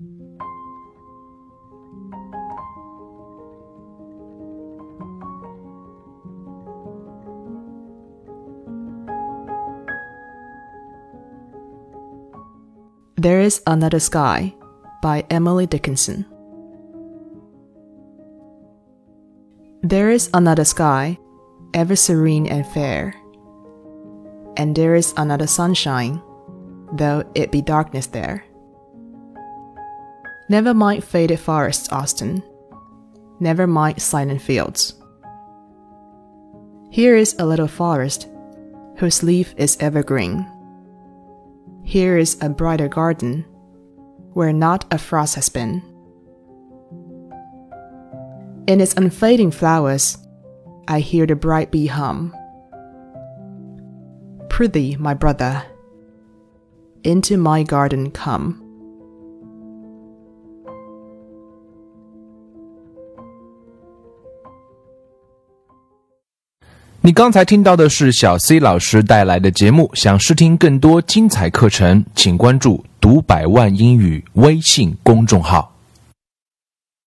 There is Another Sky by Emily Dickinson. There is another sky, ever serene and fair. And there is another sunshine, though it be darkness there. Never mind faded forests, Austin. Never mind silent fields. Here is a little forest, whose leaf is evergreen. Here is a brighter garden, where not a frost has been. In its unfading flowers, I hear the bright bee hum. Prithee, my brother, into my garden come. 你刚才听到的是小 C 老师带来的节目。想试听更多精彩课程，请关注“读百万英语”微信公众号。